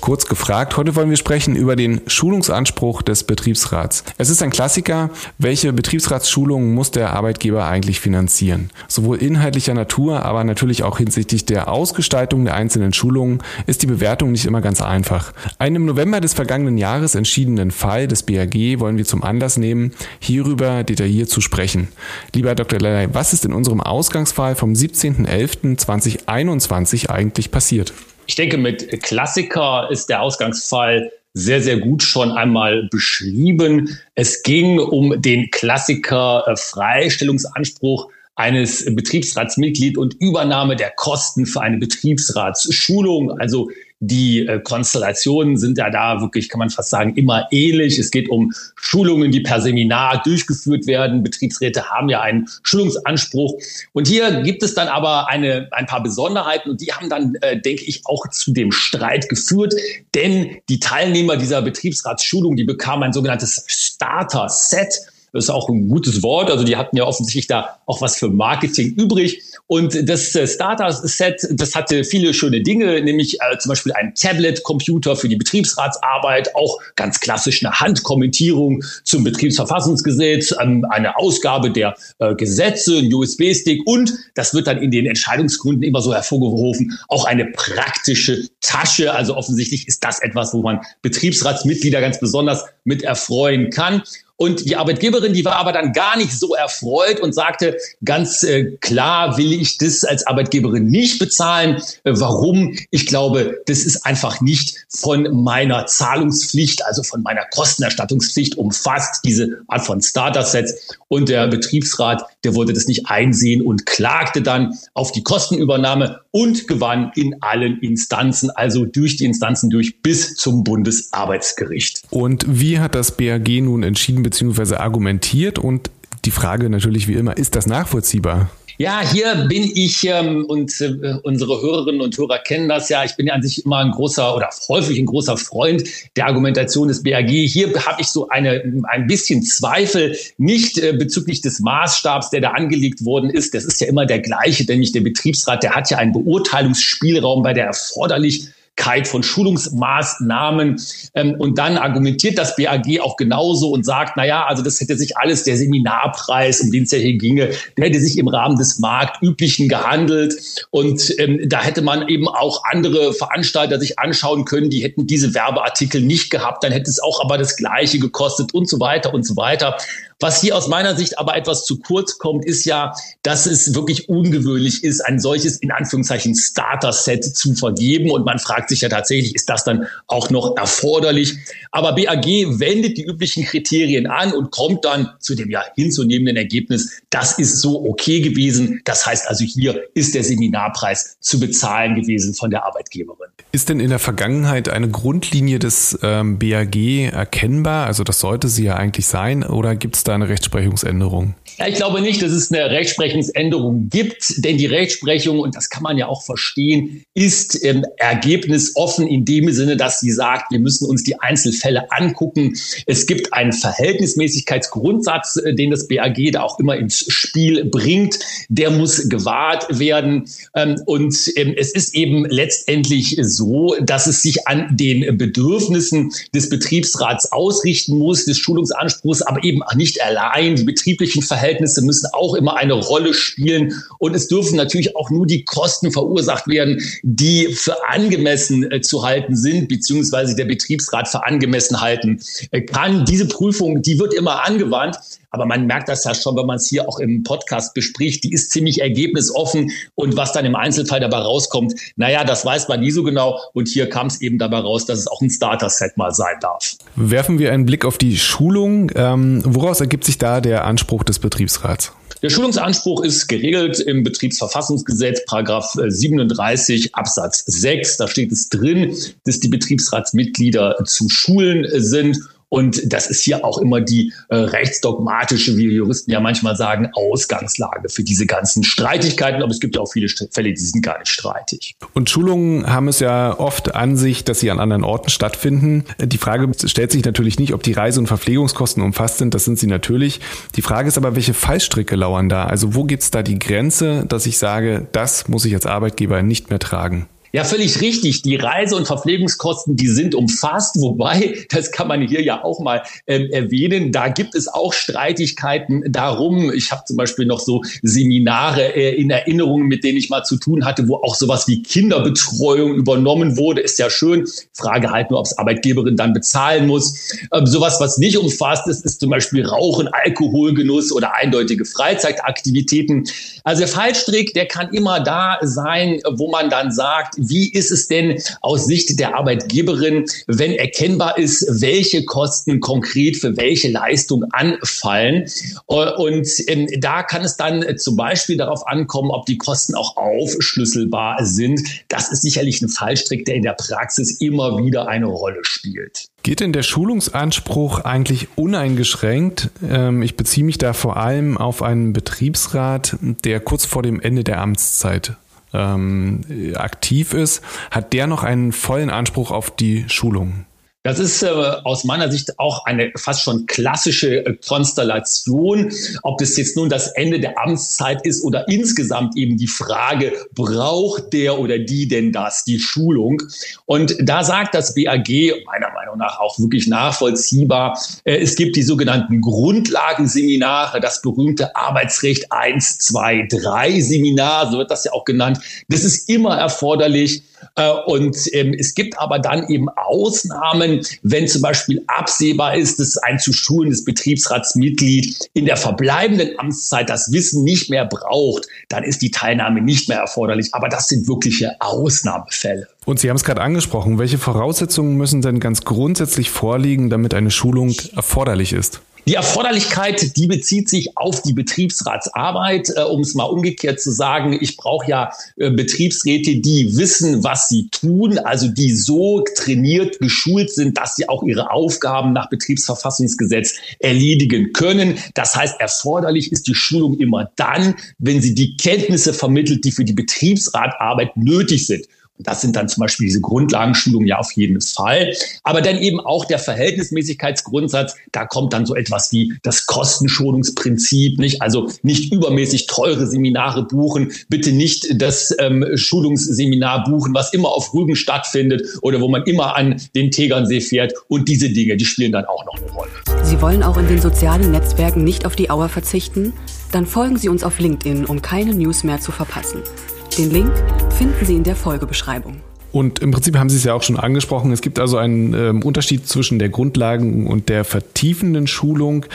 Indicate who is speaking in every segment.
Speaker 1: Kurz gefragt. Heute wollen wir sprechen über den Schulungsanspruch des Betriebsrats. Es ist ein Klassiker. Welche Betriebsratsschulungen muss der Arbeitgeber eigentlich finanzieren? Sowohl inhaltlicher Natur, aber natürlich auch hinsichtlich der Ausgestaltung der einzelnen Schulungen ist die Bewertung nicht immer ganz einfach. Einen im November des vergangenen Jahres entschiedenen Fall des BAG wollen wir zum Anlass nehmen, hierüber detailliert zu sprechen. Lieber Dr. Lellay, was ist in unserem Ausgangsfall vom 17.11.2021 wirklich eigentlich passiert?
Speaker 2: Ich denke, mit Klassiker ist der Ausgangsfall sehr, sehr gut schon einmal beschrieben. Es ging um den Klassiker äh, Freistellungsanspruch eines Betriebsratsmitglied und Übernahme der Kosten für eine Betriebsratsschulung. Also die äh, Konstellationen sind ja da wirklich, kann man fast sagen, immer ähnlich. Es geht um Schulungen, die per Seminar durchgeführt werden. Betriebsräte haben ja einen Schulungsanspruch. Und hier gibt es dann aber eine, ein paar Besonderheiten und die haben dann, äh, denke ich, auch zu dem Streit geführt. Denn die Teilnehmer dieser Betriebsratsschulung, die bekamen ein sogenanntes Starter-Set. Das ist auch ein gutes Wort. Also die hatten ja offensichtlich da auch was für Marketing übrig. Und das äh, Starter-Set, das hatte viele schöne Dinge, nämlich äh, zum Beispiel ein Tablet-Computer für die Betriebsratsarbeit, auch ganz klassisch eine Handkommentierung zum Betriebsverfassungsgesetz, ähm, eine Ausgabe der äh, Gesetze, ein USB-Stick und, das wird dann in den Entscheidungsgründen immer so hervorgerufen, auch eine praktische Tasche. Also offensichtlich ist das etwas, wo man Betriebsratsmitglieder ganz besonders mit erfreuen kann. Und die Arbeitgeberin, die war aber dann gar nicht so erfreut und sagte, ganz äh, klar will ich das als Arbeitgeberin nicht bezahlen. Äh, warum? Ich glaube, das ist einfach nicht von meiner Zahlungspflicht, also von meiner Kostenerstattungspflicht umfasst, diese Art von Starter-Sets. Und der Betriebsrat, der wollte das nicht einsehen und klagte dann auf die Kostenübernahme und gewann in allen Instanzen, also durch die Instanzen durch bis zum Bundesarbeitsgericht.
Speaker 1: Und wie hat das BAG nun entschieden bzw. argumentiert? Und die Frage natürlich wie immer, ist das nachvollziehbar?
Speaker 2: Ja, hier bin ich ähm, und äh, unsere Hörerinnen und Hörer kennen das ja. Ich bin ja an sich immer ein großer oder häufig ein großer Freund der Argumentation des BAG. Hier habe ich so eine ein bisschen Zweifel nicht äh, bezüglich des Maßstabs, der da angelegt worden ist. Das ist ja immer der gleiche, denn nicht der Betriebsrat, der hat ja einen Beurteilungsspielraum bei der erforderlich von Schulungsmaßnahmen. Ähm, und dann argumentiert das BAG auch genauso und sagt, na also das hätte sich alles der Seminarpreis, um den es ja hier ginge, der hätte sich im Rahmen des marktüblichen gehandelt. Und ähm, da hätte man eben auch andere Veranstalter sich anschauen können, die hätten diese Werbeartikel nicht gehabt, dann hätte es auch aber das Gleiche gekostet und so weiter und so weiter. Was hier aus meiner Sicht aber etwas zu kurz kommt, ist ja, dass es wirklich ungewöhnlich ist, ein solches in Anführungszeichen Starter-Set zu vergeben. Und man fragt sich ja tatsächlich, ist das dann auch noch erforderlich? Aber BAG wendet die üblichen Kriterien an und kommt dann zu dem ja hinzunehmenden Ergebnis, das ist so okay gewesen. Das heißt also, hier ist der Seminarpreis zu bezahlen gewesen von der Arbeitgeberin.
Speaker 1: Ist denn in der Vergangenheit eine Grundlinie des ähm, BAG erkennbar? Also das sollte sie ja eigentlich sein. Oder gibt es da eine Rechtsprechungsänderung?
Speaker 2: Ja, ich glaube nicht, dass es eine Rechtsprechungsänderung gibt, denn die Rechtsprechung, und das kann man ja auch verstehen, ist ähm, ergebnisoffen in dem Sinne, dass sie sagt, wir müssen uns die Einzelfälle angucken. Es gibt einen Verhältnismäßigkeitsgrundsatz, äh, den das BAG da auch immer ins Spiel bringt. Der muss gewahrt werden. Ähm, und ähm, es ist eben letztendlich so, dass es sich an den Bedürfnissen des Betriebsrats ausrichten muss, des Schulungsanspruchs, aber eben nicht allein. Die betrieblichen Verhältnisse müssen auch immer eine Rolle spielen. Und es dürfen natürlich auch nur die Kosten verursacht werden, die für angemessen äh, zu halten sind, beziehungsweise der Betriebsrat für angemessen halten äh, kann. Diese Prüfung, die wird immer angewandt. Aber man merkt das ja schon, wenn man es hier auch im Podcast bespricht. Die ist ziemlich ergebnisoffen. Und was dann im Einzelfall dabei rauskommt, naja, das weiß man nie so genau. Und hier kam es eben dabei raus, dass es auch ein Starter-Set mal sein darf.
Speaker 1: Werfen wir einen Blick auf die Schulung. Ähm, woraus ergibt sich da der Anspruch des Betriebsrats?
Speaker 2: Der Schulungsanspruch ist geregelt im Betriebsverfassungsgesetz, Paragraph 37 äh, Absatz 6. Da steht es drin, dass die Betriebsratsmitglieder zu schulen sind Und das ist hier auch immer die äh, rechtsdogmatische, wie Juristen ja manchmal sagen, Ausgangslage für diese ganzen Streitigkeiten. Aber es gibt ja auch viele Fälle, die sind gar nicht streitig.
Speaker 1: Und Schulungen haben es ja oft an sich, dass sie an anderen Orten stattfinden. Die Frage stellt sich natürlich nicht, ob die Reise- und Verpflegungskosten umfasst sind. Das sind sie natürlich. Die Frage ist aber, welche Fallstricke lauern da? Also wo gibt es da die Grenze, dass ich sage, das muss ich als Arbeitgeber nicht mehr tragen?
Speaker 2: Ja, völlig richtig. Die Reise- und Verpflegungskosten, die sind umfasst. Wobei, das kann man hier ja auch mal ähm, erwähnen, da gibt es auch Streitigkeiten darum. Ich habe zum Beispiel noch so Seminare äh, in Erinnerung, mit denen ich mal zu tun hatte, wo auch sowas wie Kinderbetreuung übernommen wurde. Ist ja schön. Frage halt nur, ob es Arbeitgeberin dann bezahlen muss. Ähm, sowas, was nicht umfasst ist, ist zum Beispiel Rauchen, Alkoholgenuss oder eindeutige Freizeitaktivitäten. Also der Fallstrick, der kann immer da sein, wo man dann sagt, wie ist es denn aus Sicht der Arbeitgeberin, wenn erkennbar ist, welche Kosten konkret für welche Leistung anfallen? Und ähm, da kann es dann zum Beispiel darauf ankommen, ob die Kosten auch aufschlüsselbar sind. Das ist sicherlich ein Fallstrick, der in der Praxis immer wieder eine Rolle spielt.
Speaker 1: Geht denn der Schulungsanspruch eigentlich uneingeschränkt? Ähm, ich beziehe mich da vor allem auf einen Betriebsrat, der kurz vor dem Ende der Amtszeit ähm, aktiv ist, hat der noch einen vollen Anspruch auf die Schulung?
Speaker 2: Das ist äh, aus meiner Sicht auch eine fast schon klassische äh, Konstellation. Ob das jetzt nun das Ende der Amtszeit ist oder insgesamt eben die Frage, braucht der oder die denn das, die Schulung? Und da sagt das BAG meiner Meinung nach auch wirklich nachvollziehbar, äh, es gibt die sogenannten Grundlagenseminare, das berühmte Arbeitsrecht 1, 2, 3 Seminar, so wird das ja auch genannt. Das ist immer erforderlich. Äh, und ähm, es gibt aber dann eben Ausnahmen, wenn zum Beispiel absehbar ist, dass ein zu schulendes Betriebsratsmitglied in der verbleibenden Amtszeit das Wissen nicht mehr braucht, dann ist die Teilnahme nicht mehr erforderlich. Aber das sind wirkliche Ausnahmefälle.
Speaker 1: Und Sie haben es gerade angesprochen. Welche Voraussetzungen müssen denn ganz grundsätzlich vorliegen, damit eine Schulung erforderlich ist?
Speaker 2: Die Erforderlichkeit, die bezieht sich auf die Betriebsratsarbeit, äh, um es mal umgekehrt zu sagen. Ich brauche ja äh, Betriebsräte, die wissen, was sie tun, also die so trainiert, geschult sind, dass sie auch ihre Aufgaben nach Betriebsverfassungsgesetz erledigen können. Das heißt, erforderlich ist die Schulung immer dann, wenn sie die Kenntnisse vermittelt, die für die Betriebsratarbeit nötig sind. Das sind dann zum Beispiel diese Grundlagenschulungen ja auf jeden Fall. Aber dann eben auch der Verhältnismäßigkeitsgrundsatz. Da kommt dann so etwas wie das Kostenschonungsprinzip, nicht? Also nicht übermäßig teure Seminare buchen. Bitte nicht das ähm, Schulungsseminar buchen, was immer auf Rügen stattfindet oder wo man immer an den Tegernsee fährt. Und diese Dinge, die spielen dann auch noch eine Rolle.
Speaker 3: Sie wollen auch in den sozialen Netzwerken nicht auf die Auer verzichten? Dann folgen Sie uns auf LinkedIn, um keine News mehr zu verpassen. Den Link finden Sie in der Folgebeschreibung.
Speaker 1: Und im Prinzip haben Sie es ja auch schon angesprochen. Es gibt also einen ähm, Unterschied zwischen der Grundlagen und der vertiefenden Schulung.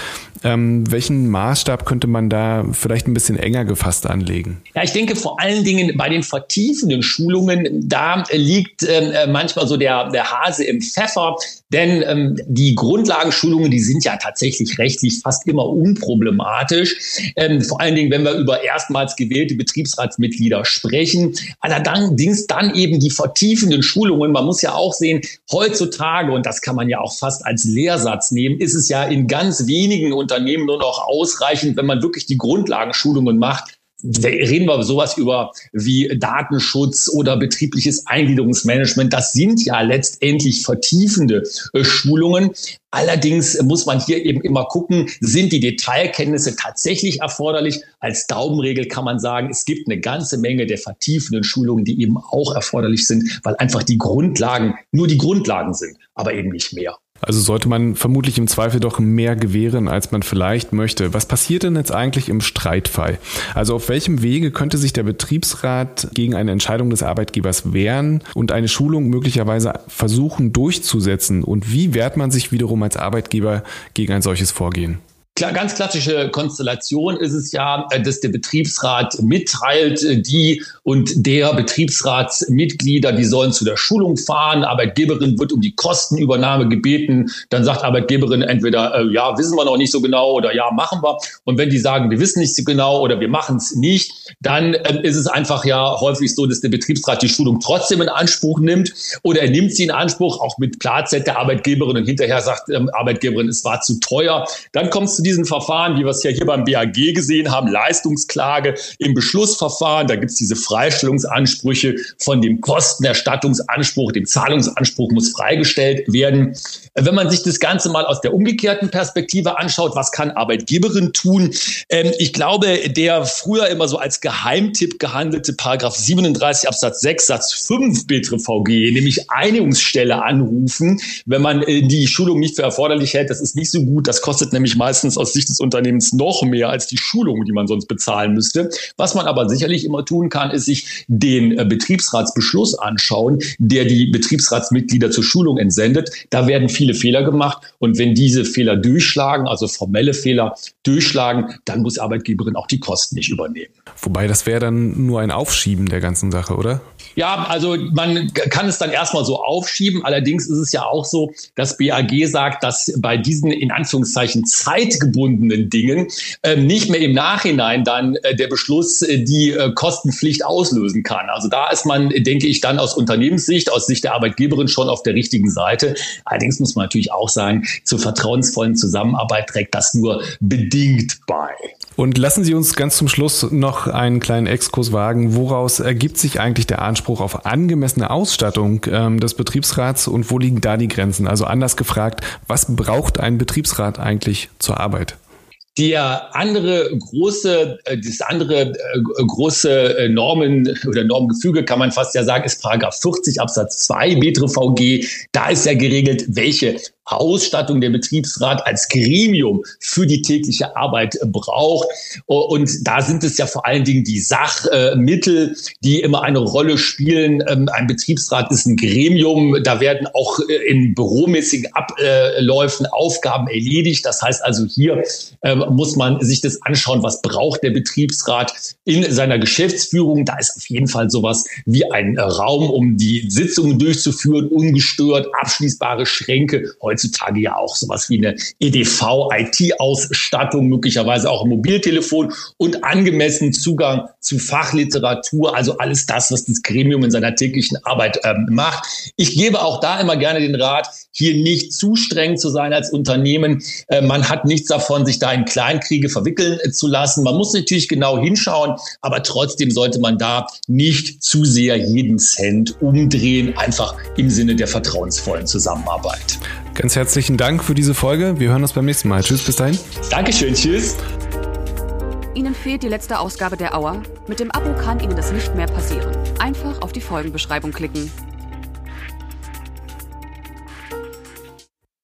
Speaker 1: Ähm, welchen Maßstab könnte man da vielleicht ein bisschen enger gefasst anlegen?
Speaker 2: Ja, ich denke vor allen Dingen bei den vertiefenden Schulungen, da liegt ähm, äh, manchmal so der, der Hase im Pfeffer. Denn ähm, die Grundlagenschulungen, die sind ja tatsächlich rechtlich fast immer unproblematisch. Ähm, vor allen Dingen, wenn wir über erstmals gewählte Betriebsratsmitglieder sprechen. Allerdings dann eben die vertiefenden Schulungen. Man muss ja auch sehen, heutzutage, und das kann man ja auch fast als Lehrsatz nehmen, ist es ja in ganz wenigen Unternehmen nur noch ausreichend, wenn man wirklich die Grundlagenschulungen macht, reden wir sowas über wie Datenschutz oder betriebliches Eingliederungsmanagement. Das sind ja letztendlich vertiefende äh, Schulungen. Allerdings muss man hier eben immer gucken, sind die Detailkenntnisse tatsächlich erforderlich? Als Daumenregel kann man sagen, es gibt eine ganze Menge der vertiefenden Schulungen, die eben auch erforderlich sind, weil einfach die Grundlagen nur die Grundlagen sind, aber eben nicht mehr.
Speaker 1: Also sollte man vermutlich im Zweifel doch mehr gewähren, als man vielleicht möchte. Was passiert denn jetzt eigentlich im Streitfall? Also auf welchem Wege könnte sich der Betriebsrat gegen eine Entscheidung des Arbeitgebers wehren und eine Schulung möglicherweise versuchen durchzusetzen? Und wie wehrt man sich wiederum als Arbeitgeber gegen ein solches Vorgehen?
Speaker 2: Ganz klassische Konstellation ist es ja, äh, dass der Betriebsrat mitteilt, äh, die und der Betriebsratsmitglieder, die sollen zu der Schulung fahren. Arbeitgeberin wird um die Kostenübernahme gebeten. Dann sagt Arbeitgeberin entweder, äh, ja, wissen wir noch nicht so genau oder ja, machen wir. Und wenn die sagen, wir wissen nicht so genau oder wir machen es nicht, dann äh, ist es einfach ja häufig so, dass der Betriebsrat die Schulung trotzdem in Anspruch nimmt oder er nimmt sie in Anspruch, auch mit Klarheit der Arbeitgeberin und hinterher sagt ähm, Arbeitgeberin, es war zu teuer. Dann kommst du diesen Verfahren, wie wir es ja hier beim BAG gesehen haben, Leistungsklage im Beschlussverfahren. Da gibt es diese Freistellungsansprüche von dem Kostenerstattungsanspruch, dem Zahlungsanspruch muss freigestellt werden. Wenn man sich das Ganze mal aus der umgekehrten Perspektive anschaut, was kann Arbeitgeberin tun? Ähm, ich glaube, der früher immer so als Geheimtipp gehandelte Paragraph 37 Absatz 6 Satz 5 BTVG, nämlich Einigungsstelle anrufen, wenn man äh, die Schulung nicht für erforderlich hält, das ist nicht so gut. Das kostet nämlich meistens aus Sicht des Unternehmens noch mehr als die Schulung, die man sonst bezahlen müsste. Was man aber sicherlich immer tun kann, ist sich den äh, Betriebsratsbeschluss anschauen, der die Betriebsratsmitglieder zur Schulung entsendet. Da werden viele Fehler gemacht und wenn diese Fehler durchschlagen, also formelle Fehler durchschlagen, dann muss Arbeitgeberin auch die Kosten nicht übernehmen.
Speaker 1: Wobei das wäre dann nur ein Aufschieben der ganzen Sache, oder?
Speaker 2: Ja, also man kann es dann erstmal so aufschieben. Allerdings ist es ja auch so, dass BAG sagt, dass bei diesen in Anführungszeichen zeitgebundenen Dingen äh, nicht mehr im Nachhinein dann äh, der Beschluss äh, die äh, Kostenpflicht auslösen kann. Also da ist man, denke ich, dann aus Unternehmenssicht, aus Sicht der Arbeitgeberin schon auf der richtigen Seite. Allerdings muss man natürlich auch sagen, zur vertrauensvollen Zusammenarbeit trägt das nur bedingt bei.
Speaker 1: Und lassen Sie uns ganz zum Schluss noch einen kleinen Exkurs wagen. Woraus ergibt sich eigentlich der Anspruch auf angemessene Ausstattung ähm, des Betriebsrats und wo liegen da die Grenzen? Also anders gefragt, was braucht ein Betriebsrat eigentlich zur Arbeit?
Speaker 2: Der andere große, äh, das andere äh, große äh, Normen oder Normgefüge kann man fast ja sagen, ist Paragraph 40 Absatz 2 BTRVG. Da ist ja geregelt, welche Ausstattung der Betriebsrat als Gremium für die tägliche Arbeit braucht. Und da sind es ja vor allen Dingen die Sachmittel, die immer eine Rolle spielen. Ähm, ein Betriebsrat ist ein Gremium, da werden auch äh, in büromäßigen Abläufen Aufgaben erledigt. Das heißt also, hier ähm, muss man sich das anschauen, was braucht der Betriebsrat in seiner Geschäftsführung. Da ist auf jeden Fall sowas wie ein Raum, um die Sitzungen durchzuführen, ungestört, abschließbare Schränke heutzutage ja auch sowas wie eine EDV-IT-Ausstattung, möglicherweise auch ein Mobiltelefon und angemessen Zugang zu Fachliteratur, also alles das, was das Gremium in seiner täglichen Arbeit ähm, macht. Ich gebe auch da immer gerne den Rat, hier nicht zu streng zu sein als Unternehmen. Äh, man hat nichts davon, sich da in Kleinkriege verwickeln äh, zu lassen. Man muss natürlich genau hinschauen, aber trotzdem sollte man da nicht zu sehr jeden Cent umdrehen, einfach im Sinne der vertrauensvollen Zusammenarbeit.
Speaker 1: Ganz herzlichen Dank für diese Folge. Wir hören uns beim nächsten Mal. Tschüss, bis dahin.
Speaker 2: Dankeschön, tschüss.
Speaker 3: Ihnen fehlt die letzte Ausgabe der Auer? Mit dem Abo kann Ihnen das nicht mehr passieren. Einfach auf die Folgenbeschreibung klicken.